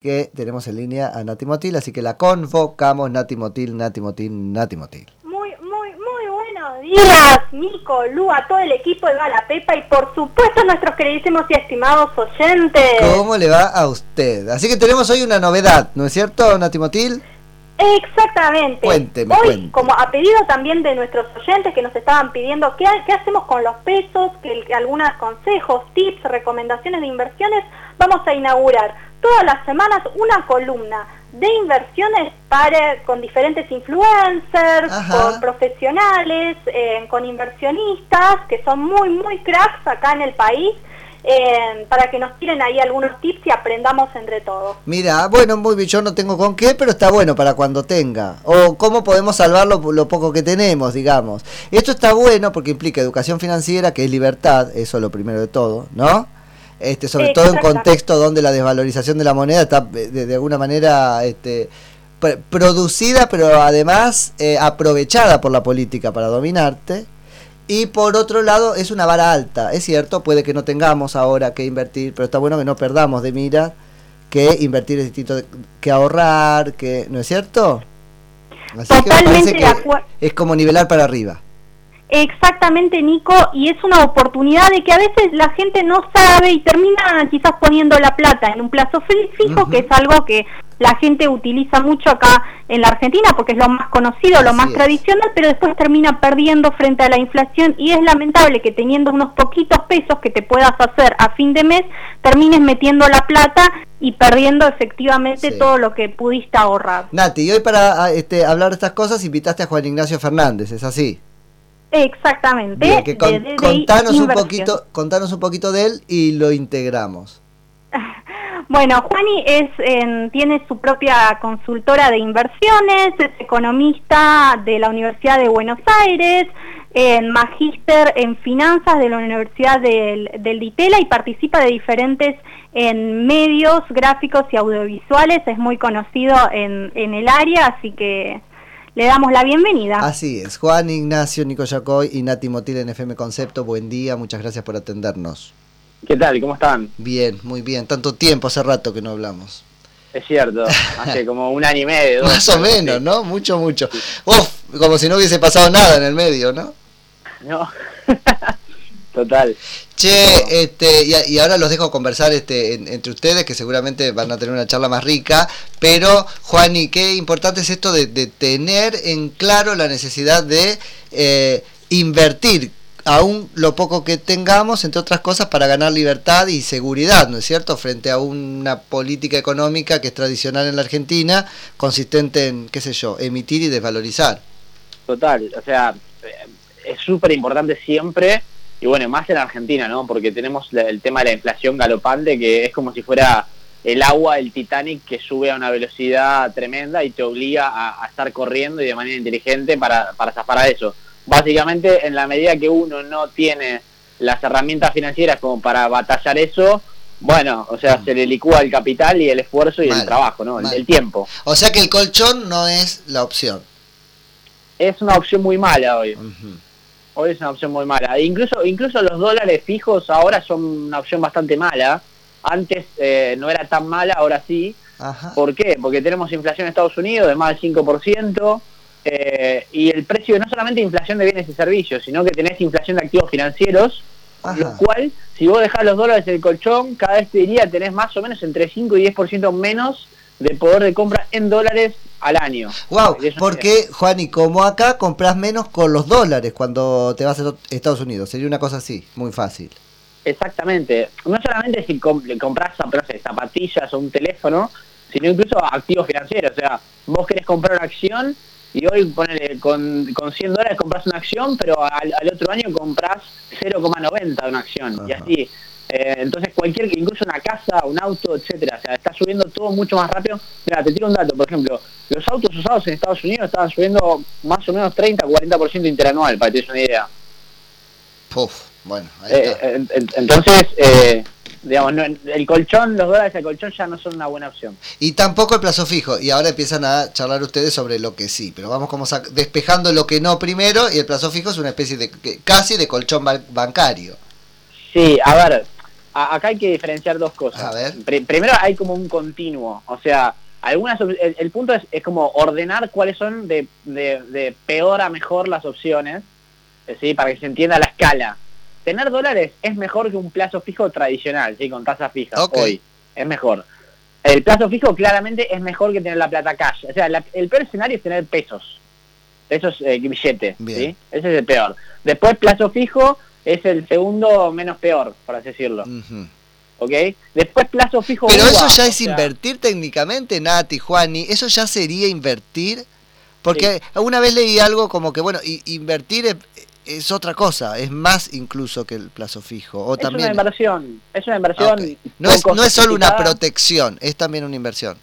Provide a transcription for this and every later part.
que tenemos en línea a Nati Motil, así que la convocamos Nati Motil, Nati Motil, Nati Motil. Muy, muy, muy buenos días, Nico, Lu, a todo el equipo de Gala Pepa y por supuesto a nuestros queridísimos y estimados oyentes. ¿Cómo le va a usted? Así que tenemos hoy una novedad, ¿no es cierto, Nati Motil? Exactamente. Cuénteme, Hoy, como a pedido también de nuestros oyentes que nos estaban pidiendo qué, qué hacemos con los pesos, que, que algunos consejos, tips, recomendaciones de inversiones, vamos a inaugurar todas las semanas una columna de inversiones para con diferentes influencers, Ajá. con profesionales, eh, con inversionistas que son muy muy cracks acá en el país. Eh, para que nos tiren ahí algunos tips y aprendamos entre todos. Mira, bueno, muy bien, yo no tengo con qué, pero está bueno para cuando tenga. O cómo podemos salvar lo, lo poco que tenemos, digamos. Esto está bueno porque implica educación financiera, que es libertad, eso es lo primero de todo, ¿no? Este, sobre todo en contexto donde la desvalorización de la moneda está eh, de, de alguna manera este, pr- producida, pero además eh, aprovechada por la política para dominarte. Y por otro lado, es una vara alta. Es cierto, puede que no tengamos ahora que invertir, pero está bueno que no perdamos de mira que invertir es distinto que ahorrar, que ¿no es cierto? Así que me Totalmente parece que es como nivelar para arriba. Exactamente, Nico, y es una oportunidad de que a veces la gente no sabe y termina quizás poniendo la plata en un plazo fi- fijo, que es algo que la gente utiliza mucho acá en la Argentina porque es lo más conocido, lo más es. tradicional, pero después termina perdiendo frente a la inflación y es lamentable que teniendo unos poquitos pesos que te puedas hacer a fin de mes, termines metiendo la plata y perdiendo efectivamente Sí. todo lo que pudiste ahorrar. Nati, y hoy para ah, este, hablar de estas cosas invitaste a Juan Ignacio Fernández, ¿es así? Exactamente. Bien, que con- de- de- de contanos, un poquito, contanos un poquito de él y lo integramos. Bueno, Juani es, en- tiene su propia consultora de inversiones, es economista de la Universidad de Buenos Aires, en magíster en finanzas de la Universidad del, del Ditela y participa de diferentes en medios gráficos y audiovisuales, es muy conocido en, en el área, así que le damos la bienvenida. Así es, Juan Ignacio, Nico Yacoy y Nati Motil en FM Concepto, buen día, muchas gracias por atendernos. ¿Qué tal? ¿Cómo están? Bien, muy bien, tanto tiempo, hace rato que no hablamos. Es cierto, hace como un año y medio. dos, Más o menos, ¿no? Mucho, mucho. Uf, como si no hubiese pasado nada en el medio, ¿no? No. Total. Che, este, y, y ahora los dejo conversar este, en- entre ustedes, que seguramente van a tener una charla más rica, pero Juani, qué importante es esto de, de tener en claro la necesidad de eh, invertir aún lo poco que tengamos, entre otras cosas, para ganar libertad y seguridad, ¿no es cierto?, frente a una política económica que es tradicional en la Argentina, consistente en, qué sé yo, emitir y desvalorizar. Total. O sea, eh, es súper importante siempre, y bueno, más en Argentina, ¿no? Porque tenemos el tema de la inflación galopante, que es como si fuera el agua del Titanic que sube a una velocidad tremenda y te obliga a, a estar corriendo y de manera inteligente para, para zafar a eso. Básicamente, en la medida que uno no tiene las herramientas financieras como para batallar eso, bueno, o sea, se le licúa el capital y el esfuerzo y Mal, el trabajo, ¿no? El- tiempo. O sea que el colchón no es la opción. Es una opción muy mala hoy. Hoy es una opción muy mala. E incluso, incluso los dólares fijos ahora son una opción bastante mala. Antes eh, no era tan mala, ahora sí. Ajá. ¿Por qué? Porque tenemos inflación en Estados Unidos de más del 5%. Eh, y el precio, no solamente inflación de bienes y servicios, sino que tenés inflación de activos financieros, Ajá. lo cual, si vos dejás los dólares en el colchón, cada vez te diría tenés más o menos entre 5 y 10% menos de poder de compra en dólares al año. Wow, porque Juan, y como acá compras menos con los dólares cuando te vas a Estados Unidos, sería una cosa así, muy fácil. Exactamente. No solamente si compras no sé, zapatillas o un teléfono, sino incluso activos financieros. O sea, vos querés comprar una acción y hoy ponele, con, con 100 dólares compras una acción, pero al, al otro año compras 0,90 de una acción. Y así. Eh, entonces cualquier, incluso una casa, un auto, etcétera, o sea, está subiendo todo mucho más rápido. Mira, te tiro un dato, por ejemplo, los autos usados en Estados Unidos estaban subiendo más o menos 30-40% interanual, para que te des una idea. Puf, bueno, ahí Eh, está. entonces, eh, digamos, no- el colchón, los dólares del colchón ya no son una buena opción. Y tampoco el plazo fijo. Y ahora empiezan a charlar ustedes sobre lo que sí. Pero vamos como despejando lo que no primero. Y el plazo fijo es una especie de casi de colchón ban- bancario. Sí, a ver, acá hay que diferenciar dos cosas. A ver. primero hay como un continuo, o sea, algunas el, punto es, es, como ordenar cuáles son de, de, peor a mejor las opciones, ¿sí? para que se entienda la escala. Tener dólares es mejor que un plazo fijo tradicional, ¿sí? con tasa fija, hoy, es mejor. El plazo fijo claramente es mejor que tener la plata cash. O sea, el peor escenario es tener pesos, pesos eh, billetes, ¿sí? ese es el peor. Después plazo fijo es el segundo menos peor, por así decirlo. ¿ok? Después plazo fijo. Pero eso ya es invertir técnicamente, Nati, Juani, eso ya sería invertir, porque alguna vez leí algo como que, bueno, invertir es, otra cosa, es más incluso que el plazo fijo. O es también... una inversión, es una inversión. No, es, no es solo una protección, es también una inversión.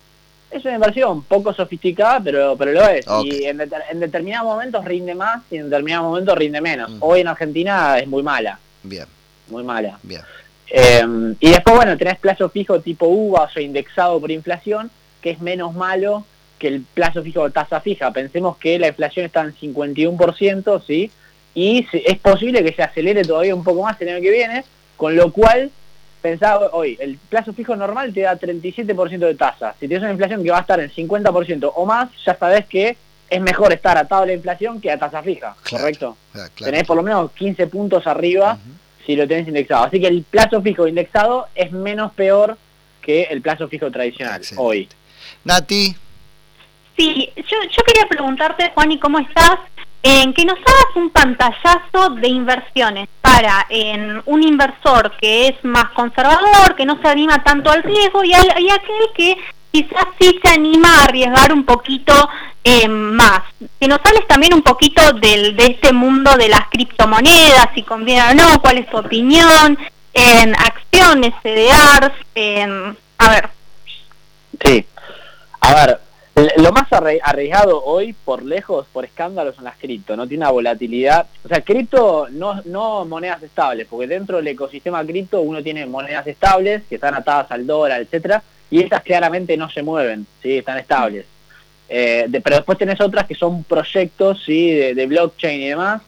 Es una inversión poco sofisticada, pero, pero lo es. Y en, determinados momentos rinde más y en determinados momentos rinde menos. Mm. Hoy en Argentina es muy mala. Bien. Muy mala. Bien. Em, y después, bueno, tenés plazo fijo tipo UVA o indexado por inflación, que es menos malo que el plazo fijo de tasa fija. Pensemos que la inflación está en 51%, ¿sí? Y es posible que se acelere todavía un poco más el año que viene, con lo cual, pensaba hoy, el plazo fijo normal te da 37% de tasa. Si tienes una inflación que va a estar en 50% o más, ya sabes que es mejor estar atado a la inflación que a tasa fija, ¿correcto? Tenés por lo menos 15 puntos arriba si lo tenés indexado. Así que el plazo fijo indexado es menos peor que el plazo fijo tradicional hoy. Nati. Sí, yo, yo quería preguntarte, Juan, ¿y cómo estás? En que nos hagas un pantallazo de inversiones para en un inversor que es más conservador, que no se anima tanto al riesgo, y, y aquel que quizás sí se anima a arriesgar un poquito eh, más. Que nos hables también un poquito del, de este mundo de las criptomonedas, si conviene o no, cuál es tu opinión, en acciones, CDRs, en... a ver. Sí, a ver, lo más arriesgado hoy, por lejos, por escándalo, son las cripto, no tiene una volatilidad. O sea, cripto no, no monedas estables, porque dentro del ecosistema cripto uno tiene monedas estables que están atadas al dólar, etcétera, y estas claramente no se mueven, ¿sí? están estables. Eh, pero después tenés otras que son proyectos ¿sí? De, blockchain y demás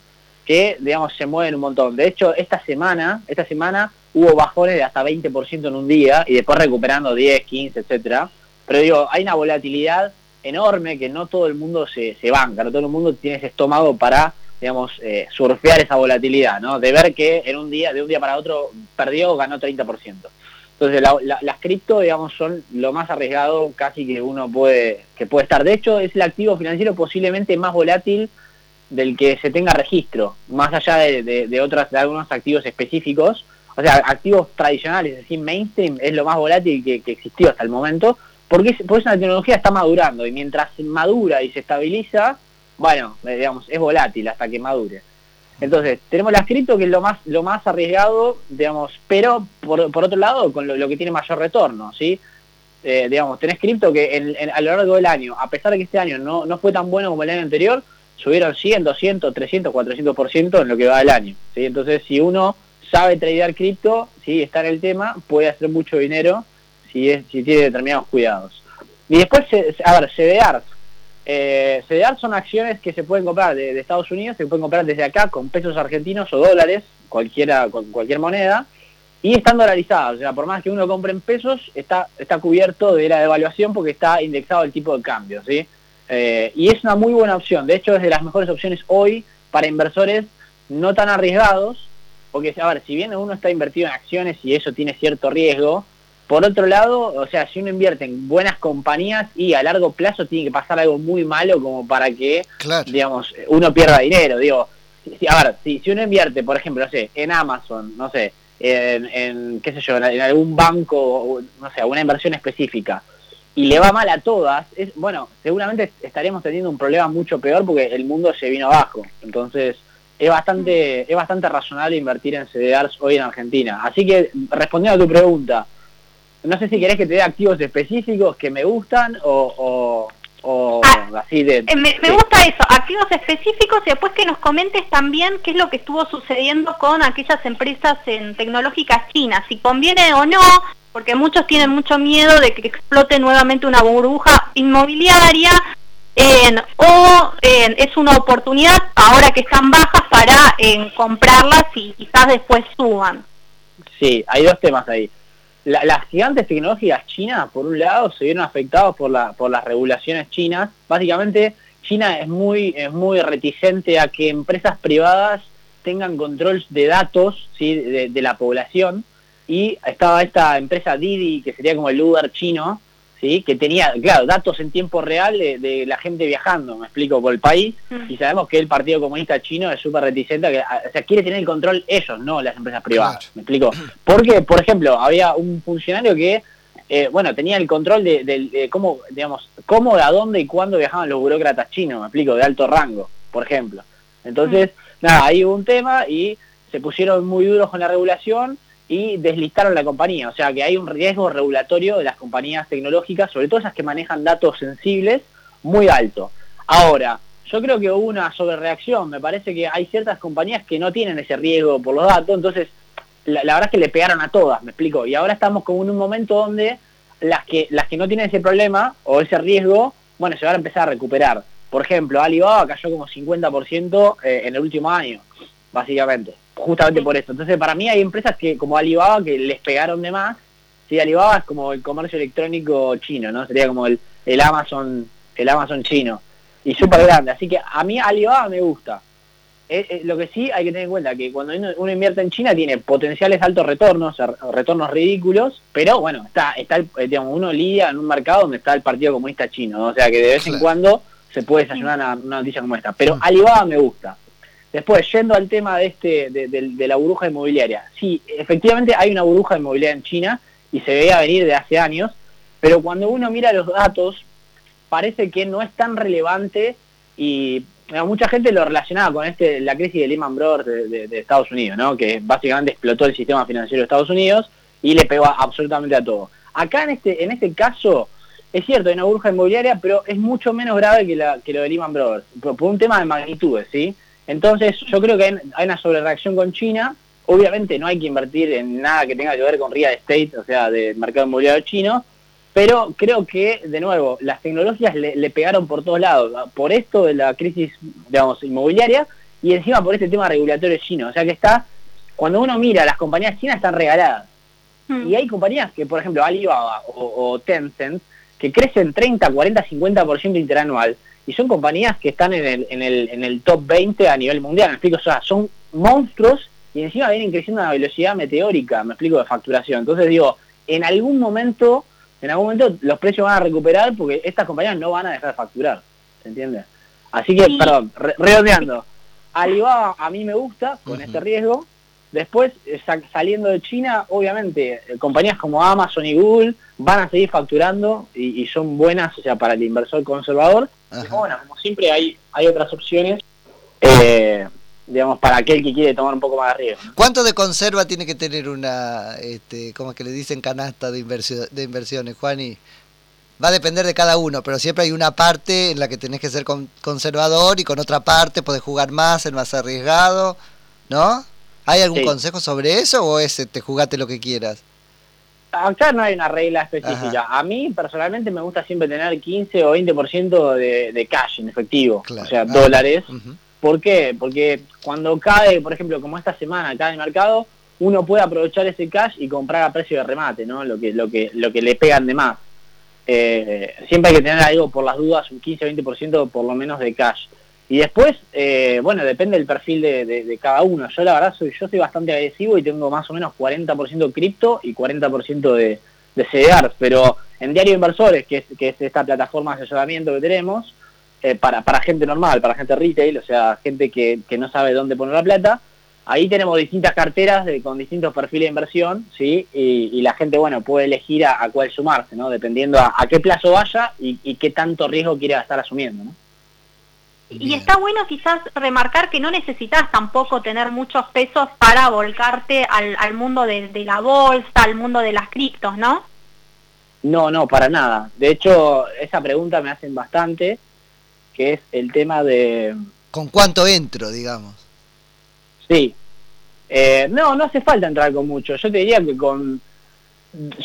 que digamos se mueven un montón. De hecho, esta semana, esta semana hubo bajones de hasta 20% en un día y después recuperando 10, 15, etcétera. Pero digo, hay una volatilidad enorme que no todo el mundo se, se banca, no todo el mundo tiene ese estómago para digamos, eh, surfear esa volatilidad, ¿no? De ver que en un día, de un día para otro, perdió o ganó 30%. Entonces las cripto, digamos, son lo más arriesgado casi que uno puede, que puede estar. De hecho, es el activo financiero posiblemente más volátil del que se tenga registro, más allá de, de, otras, de algunos activos específicos. O sea, activos tradicionales, es decir, mainstream, es lo más volátil que, existió hasta el momento, porque, porque una tecnología está madurando y mientras madura y se estabiliza, bueno, eh, digamos, es volátil hasta que madure. Entonces, tenemos las cripto que es lo más, lo más arriesgado, digamos, pero por, otro lado, con lo, que tiene mayor retorno, ¿sí? Eh, digamos, tenés cripto que a lo largo del año, a pesar de que este año no, no fue tan bueno como el año anterior, subieron 100, 200, 300, 400% en lo que va del año, ¿sí? Entonces, si uno sabe tradear cripto, ¿sí? Está en el tema, puede hacer mucho dinero si, tiene determinados cuidados. Y después, a ver, CDRs, eh, CDR son acciones que se pueden comprar de, Estados Unidos, se pueden comprar desde acá con pesos argentinos o dólares, cualquiera con cualquier moneda, y están dolarizadas. O sea, por más que uno compre en pesos, está, está cubierto de la devaluación porque está indexado el tipo de cambio, ¿sí? Eh, y es una muy buena opción. De hecho, es de las mejores opciones hoy para inversores no tan arriesgados, porque, a ver, si bien uno está invertido en acciones y eso tiene cierto riesgo, por otro lado, o sea, si uno invierte en buenas compañías y a largo plazo tiene que pasar algo muy malo como para que, digamos, uno pierda dinero. Digo, a ver, si, si uno invierte, por ejemplo, no sé, en Amazon, no sé, en, qué sé yo, en, algún banco, no sé, una inversión específica, y le va mal a todas, es, bueno, seguramente estaremos teniendo un problema mucho peor porque el mundo se vino abajo. Entonces, es bastante, es bastante razonable invertir en CDRs hoy en Argentina. Así que, respondiendo a tu pregunta, no sé si querés que te dé activos específicos que me gustan o, ah, así de... Eh, me, gusta eso, activos específicos y después que nos comentes también qué es lo que estuvo sucediendo con aquellas empresas en tecnológicas chinas, si conviene o no, porque muchos tienen mucho miedo de que explote nuevamente una burbuja inmobiliaria o es una oportunidad ahora que están bajas para comprarlas y quizás después suban. Sí, hay dos temas ahí. Las gigantes tecnológicas chinas, por un lado, se vieron afectados por, la, por las regulaciones chinas. Básicamente, China es muy, es muy reticente a que empresas privadas tengan control de datos de, la población. Y estaba esta empresa Didi, que sería como el Uber chino, ¿sí? que tenía, claro, datos en tiempo real de, la gente viajando, me explico, por el país, mm. y sabemos que el Partido Comunista Chino es súper reticente, que, o sea, quiere tener el control ellos, no las empresas privadas, me explico. Porque, por ejemplo, había un funcionario que, eh, bueno, tenía el control de, cómo, digamos, cómo, a dónde y cuándo viajaban los burócratas chinos, me explico, de alto rango, por ejemplo. Entonces, mm. nada, ahí hubo un tema y se pusieron muy duros con la regulación, y deslistaron la compañía. O sea que hay un riesgo regulatorio de las compañías tecnológicas, sobre todo esas que manejan datos sensibles, muy alto. Ahora, yo creo que hubo una sobrereacción. Me parece que hay ciertas compañías que no tienen ese riesgo por los datos, entonces la, verdad es que le pegaron a todas, me explico. Y ahora estamos como en un momento donde las que, las que no tienen ese problema o ese riesgo, bueno, se van a empezar a recuperar. Por ejemplo, Alibaba cayó como 50% eh, en el último año, básicamente justamente por eso. Entonces, para mí hay empresas que como Alibaba que les pegaron de más. Sí, Alibaba es como el comercio electrónico chino, ¿no? Sería como el, el Amazon el Amazon chino. Y súper grande. Así que a mí Alibaba me gusta. Eh, eh, lo que sí hay que tener en cuenta que cuando uno, invierte en China tiene potenciales altos retornos, retornos ridículos, pero bueno, está, está eh, digamos, uno lidia en un mercado donde está el Partido Comunista Chino, o sea que de vez en cuando se puede desayunar una, una noticia como esta. Pero Alibaba me gusta. Después, yendo al tema de, este, de, la burbuja inmobiliaria. Sí, efectivamente hay una burbuja inmobiliaria en China y se veía venir de hace años, pero cuando uno mira los datos, parece que no es tan relevante y mucha gente lo relacionaba con este la crisis de Lehman Brothers de, Estados Unidos, ¿no? que básicamente explotó el sistema financiero de Estados Unidos y le pegó absolutamente a todo. Acá en este, en este caso, es cierto, hay una burbuja inmobiliaria, pero es mucho menos grave que, la, que lo de Lehman Brothers, por, por un tema de magnitudes, ¿sí? Entonces, yo creo que hay, una sobrereacción con China. Obviamente no hay que invertir en nada que tenga que ver con real estate, o sea, del mercado inmobiliario chino, pero creo que, de nuevo, las tecnologías le, pegaron por todos lados, por esto de la crisis, digamos, inmobiliaria, y encima por este tema regulatorio chino. O sea que está, cuando uno mira, las compañías chinas están regaladas. Hmm. Y hay compañías que, por ejemplo, Alibaba o, o Tencent, que crecen 30, 40, 50% interanual y son compañías que están en el, en el, en el top 20 a nivel mundial, me explico, o sea, son monstruos y encima vienen creciendo a una velocidad meteórica, me explico, de facturación. Entonces digo, en algún momento, en algún momento los precios van a recuperar porque estas compañías no van a dejar de facturar, ¿se entiende? Así que, perdón, redondeando, Alibaba a mí me gusta con este riesgo, Después, eh, saliendo de China, obviamente, eh, compañías como Amazon y Google van a seguir facturando y, son buenas, o sea, para el inversor conservador. Bueno, como siempre hay, hay otras opciones, eh, digamos, para aquel que quiere tomar un poco más de riesgo. ¿Cuánto de conserva tiene que tener una, este, como que le dicen, canasta de, de inversiones, Juan? Y va a depender de cada uno, pero siempre hay una parte en la que tenés que ser conservador y con otra parte podés jugar más, ser más arriesgado, ¿no? ¿Hay algún consejo sobre eso o es te este, jugate lo que quieras? Acá no hay una regla específica. A mí personalmente me gusta siempre tener 15 o 20% de, de cash en efectivo, o sea, dólares. ¿Por qué? Porque cuando cae, por ejemplo, como esta semana cae el mercado, uno puede aprovechar ese cash y comprar a precio de remate, ¿no? Lo que, lo que, lo que le pegan de más. Eh, siempre hay que tener algo por las dudas, un 15 o 20% por lo menos de cash. Y después, eh, bueno, depende del perfil de, cada uno. Yo la verdad soy, yo soy bastante agresivo y tengo más o menos 40% cripto y 40% de, de CDR, pero en Diario Inversores, que es, que es esta plataforma de asesoramiento que tenemos, eh, para, para gente normal, para gente retail, o sea, gente que, que no sabe dónde poner la plata, ahí tenemos distintas carteras de, con distintos perfiles de inversión, ¿sí? Y, la gente, bueno, puede elegir a, cuál sumarse, ¿no? Dependiendo a, a, qué plazo vaya y, qué tanto riesgo quiere estar asumiendo. Y está bueno quizás remarcar que no necesitas tampoco tener muchos pesos para volcarte al, mundo de, la bolsa, al mundo de las criptos, ¿no? No, no, para nada. De hecho, esa pregunta me hacen bastante, que es el tema de... ¿Con cuánto entro, digamos? Sí. Eh, no, no hace falta entrar con mucho. Yo te diría que con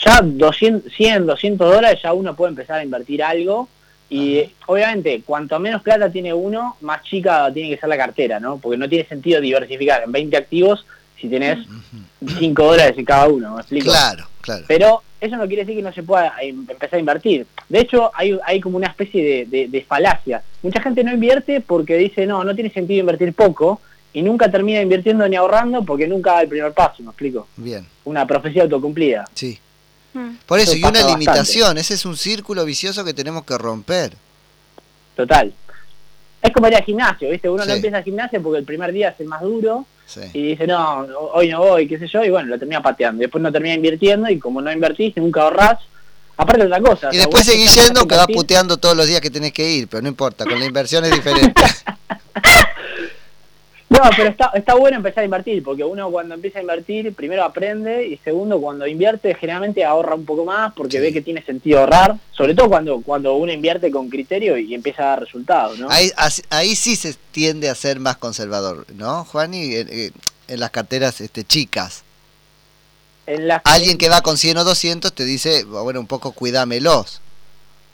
ya 200, 100, 200 dólares ya uno puede empezar a invertir algo y obviamente, cuanto menos plata tiene uno, más chica tiene que ser la cartera, ¿no? Porque no tiene sentido diversificar en 20 activos si tenés 5 dólares en cada uno, ¿me explico? Claro, claro. Pero eso no quiere decir que no se pueda em, empezar a invertir. De hecho, hay, hay como una especie de, de, falacia. Mucha gente no invierte porque dice, no, no tiene sentido invertir poco, y nunca termina invirtiendo ni ahorrando porque nunca da el primer paso, ¿me explico? Bien. Una profecía autocumplida. Sí. Por eso, y una limitación, ese es un círculo vicioso que tenemos que romper. Total. Es como ir al gimnasio, ¿viste? Uno no empieza al gimnasio porque el primer día es el más duro y dice, no, hoy no voy, qué sé yo, y bueno, lo termina pateando. Después no termina invirtiendo y como no invertís, nunca ahorrás, aparte de otra cosa. Y después seguís yendo que vas puteando todos los días que tenés que ir, pero no importa, con la inversión es diferente. No, pero está, está bueno empezar a invertir, porque uno cuando empieza a invertir, primero aprende y segundo, cuando invierte, generalmente ahorra un poco más porque ve que tiene sentido ahorrar, sobre todo cuando, cuando uno invierte con criterio y empieza a dar resultados, ¿no? Ahí, ahí sí se tiende a ser más conservador, ¿no, Juan? Y en, las carteras este, chicas. En Alguien que va con 100 o 200 te dice, bueno, un poco cuidámelos.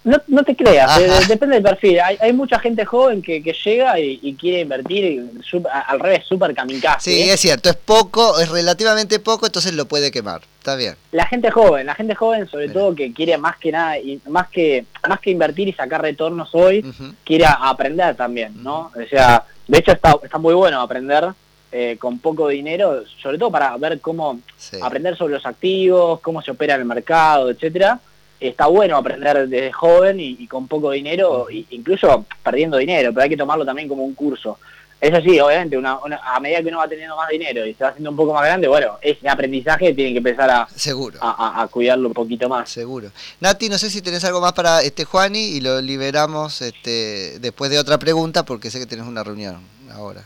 No, no te creas, eh, depende del perfil. Hay, hay, mucha gente joven que, que llega y, quiere invertir al revés, súper kamikaze. Sí, ¿eh? es cierto, es poco, es relativamente poco, entonces lo puede quemar. Está bien. La gente joven, la gente joven sobre todo que quiere más que nada, y más que más que invertir y sacar retornos hoy, quiere aprender también, ¿no? O sea, de hecho está, está muy bueno aprender eh, con poco dinero, sobre todo para ver cómo aprender sobre los activos, cómo se opera el mercado, etcétera está bueno aprender desde joven y, con poco dinero, incluso perdiendo dinero, pero hay que tomarlo también como un curso. Eso sí, obviamente, una, a medida que uno va teniendo más dinero y se va haciendo un poco más grande, bueno, ese aprendizaje tiene que empezar a, Seguro. a, cuidarlo un poquito más. Seguro. Nati, no sé si tenés algo más para este Juani y lo liberamos este, después de otra pregunta porque sé que tenés una reunión ahora.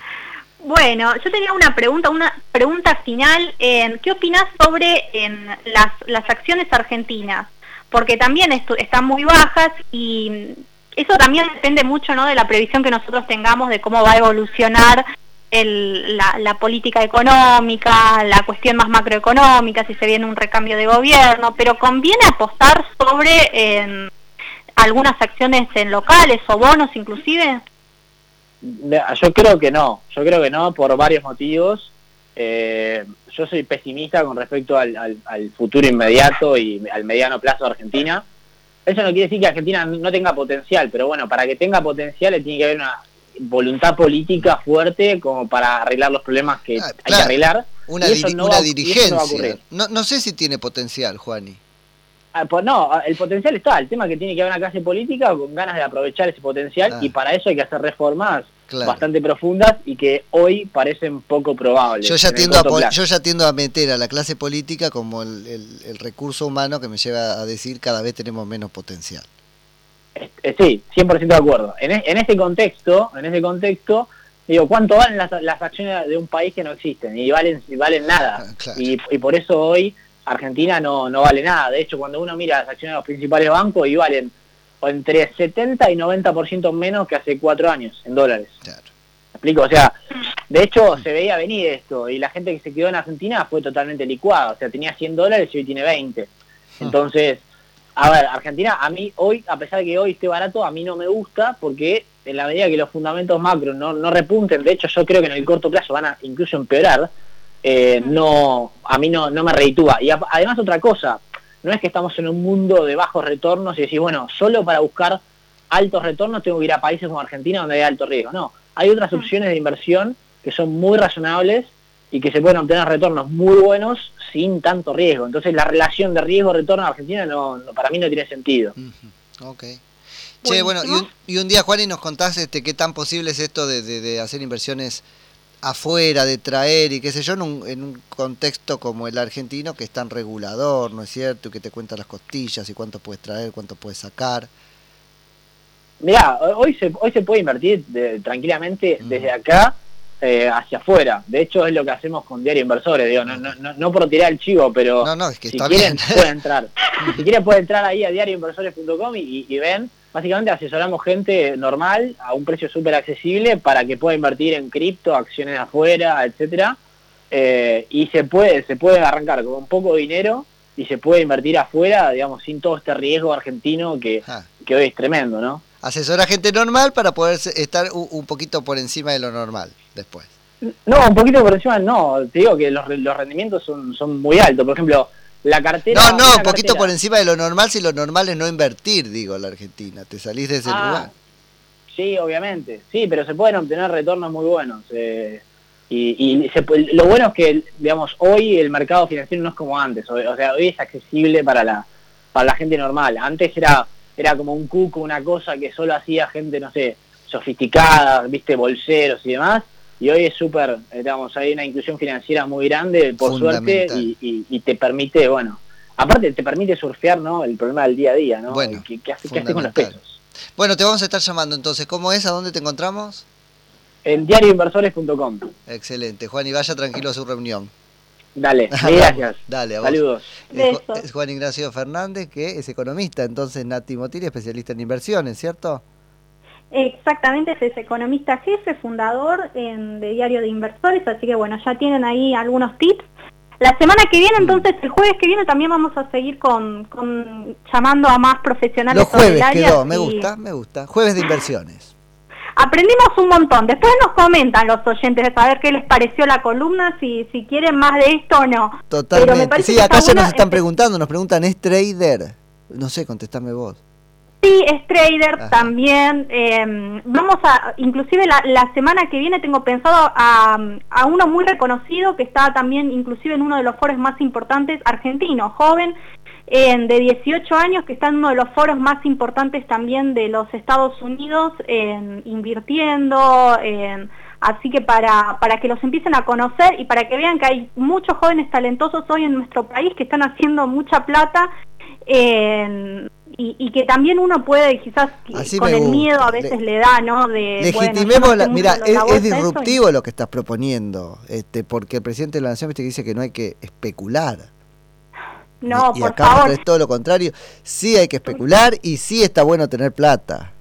Bueno, yo tenía una pregunta, una pregunta final. ¿Qué opinas sobre en las, las acciones argentinas? Porque también están muy bajas y eso también depende mucho ¿no? de la previsión que nosotros tengamos de cómo va a evolucionar la, política económica, la cuestión más macroeconómica, si se viene un recambio de gobierno, pero conviene apostar sobre algunas acciones en locales o bonos inclusive. Yo creo que no, yo creo que no por varios motivos. Eh, yo soy pesimista con respecto al, futuro inmediato y al mediano plazo de Argentina. Eso no quiere decir que Argentina no tenga potencial, pero bueno, para que tenga potencial le tiene que haber una voluntad política fuerte como para arreglar los problemas que ah, hay que arreglar. Una, dirigencia. No, no, sé si tiene potencial, Juani. Ah, pues no, el potencial está. El tema es que tiene que haber una clase política con ganas de aprovechar ese potencial ah. y para eso hay que hacer reformas bastante profundas y que hoy parecen poco probables. Yo ya, tiendo a, yo ya tiendo a meter a la clase política como el, recurso humano que me lleva a decir cada vez tenemos menos potencial. sí, 100% de acuerdo. En, en este contexto, en ese contexto, digo, ¿cuánto valen las, acciones de un país que no existen? Y valen, valen nada. Y, y, por eso hoy Argentina no, no vale nada. De hecho, cuando uno mira las acciones de los principales bancos, y valen entre 70 y 90% menos que hace cuatro años en dólares. Claro. ¿Me explico? O sea, de hecho se veía venir esto y la gente que se quedó en Argentina fue totalmente licuada. O sea, tenía 100 dólares y hoy tiene 20. Ah. Entonces, a ver, Argentina a mí hoy, a pesar de que hoy esté barato, a mí no me gusta porque en la medida que los fundamentos macro no, no repunten, de hecho yo creo que en el corto plazo van a incluso empeorar, eh, no, a mí no, no me reitúa. Y además otra cosa, no es que estamos en un mundo de bajos retornos y decir, bueno, solo para buscar altos retornos tengo que ir a países como Argentina donde hay alto riesgo. No, hay otras mm. opciones de inversión que son muy razonables y que se pueden obtener retornos muy buenos sin tanto riesgo. Entonces la relación de riesgo-retorno en Argentina no, para mí no tiene sentido. Ok. Che, bueno, y un, día, Juan, y nos contás este, qué tan posible es esto de hacer inversiones afuera, de traer y qué sé yo, en un, en un contexto como el argentino que es tan regulador, ¿no es cierto? Y que te cuenta las costillas y cuánto puedes traer, cuánto puedes sacar. Mirá, hoy se, hoy se puede invertir tranquilamente mm. desde acá eh, hacia afuera. De hecho, es lo que hacemos con Diario Inversores. Digo, no, no, no, por tirar el chivo, pero si quieren pueden entrar. si quieren pueden entrar ahí a diarioinversores.com y, y ven básicamente asesoramos gente normal a un precio súper accesible para que pueda invertir en cripto, acciones afuera, etcétera. Eh, y se puede, se puede arrancar con poco dinero y se puede invertir afuera, digamos, sin todo este riesgo argentino que, ah. que hoy es tremendo, ¿no? Asesora gente normal para poder estar un poquito por encima de lo normal después. No, un poquito por encima no. Te digo que los, los rendimientos son, son muy altos. Por ejemplo, la cartera... No, no, un poquito por encima de lo normal, si lo normal es no invertir, digo, la Argentina. Te salís de ese ah, lugar. Sí, obviamente. Sí, pero se pueden obtener retornos muy buenos. Eh, y, lo bueno es que, digamos, hoy el mercado financiero no es como antes. O, sea, hoy es accesible para la, para la gente normal. Antes era, era como un cuco, una cosa que solo hacía gente, no sé, sofisticada, viste, bolseros y demás. Y hoy es súper, digamos, hay una inclusión financiera muy grande, por suerte, y, te permite, bueno, aparte te permite surfear, ¿no? El problema del día a día, ¿no? Bueno, ¿Qué, qué haces con los pesos? Bueno, te vamos a estar llamando entonces. ¿Cómo es? ¿A dónde te encontramos? En diarioinversores.com. Excelente. Juan, y vaya tranquilo a su reunión. Dale, gracias. Dale, a vos. Saludos. Es, Juan Ignacio Fernández, que es economista, entonces Nati Motiri, especialista en inversiones, ¿cierto? Exactamente, es economista jefe, fundador de Diario de Inversores, así que bueno, ya tienen ahí algunos tips. La semana que viene, mm. entonces, el jueves que viene también vamos a seguir con, llamando a más profesionales. Los jueves quedó, me gusta, me gusta. Jueves de inversiones. Aprendimos un montón. Después nos comentan los oyentes de saber qué les pareció la columna, si, si quieren más de esto o no. Totalmente. Sí, acá ya nos están preguntando, nos preguntan, ¿es trader? No sé, contestame vos. Sí, es trader también. Em, vamos a, inclusive la, la, semana que viene tengo pensado a, a, uno muy reconocido que está también inclusive en uno de los foros más importantes, argentino, joven, de 18 años, que está en uno de los foros más importantes también de los Estados Unidos, invirtiendo, así que para, para que los empiecen a conocer y para que vean que hay muchos jóvenes talentosos hoy en nuestro país que están haciendo mucha plata. Y, que también uno puede quizás con el miedo a veces le, da, ¿no? De, legitimemos, mira, es, disruptivo lo que estás proponiendo, este, porque el presidente de la Nación dice que no hay que especular. No, y, por acá favor. es todo lo contrario. Sí hay que especular y sí está bueno tener plata.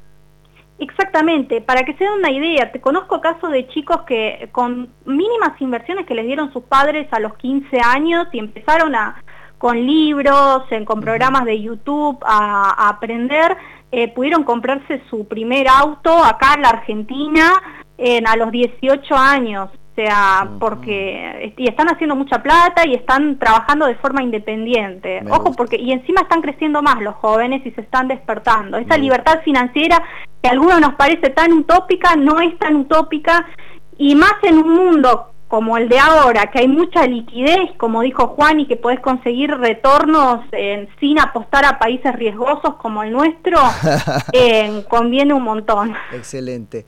Exactamente, para que se den una idea, te conozco casos de chicos que con mínimas inversiones que les dieron sus padres a los 15 años y empezaron a con libros, con programas de YouTube a, aprender, eh, pudieron comprarse su primer auto acá en la Argentina en, a los 18 años. O sea, porque y están haciendo mucha plata y están trabajando de forma independiente. Ojo, porque y encima están creciendo más los jóvenes y se están despertando. Esa libertad financiera que a algunos nos parece tan utópica, no es tan utópica y más en un mundo como el de ahora, que hay mucha liquidez, como dijo Juan, y que podés conseguir retornos sin apostar a países riesgosos como el nuestro, eh, conviene un montón. Excelente.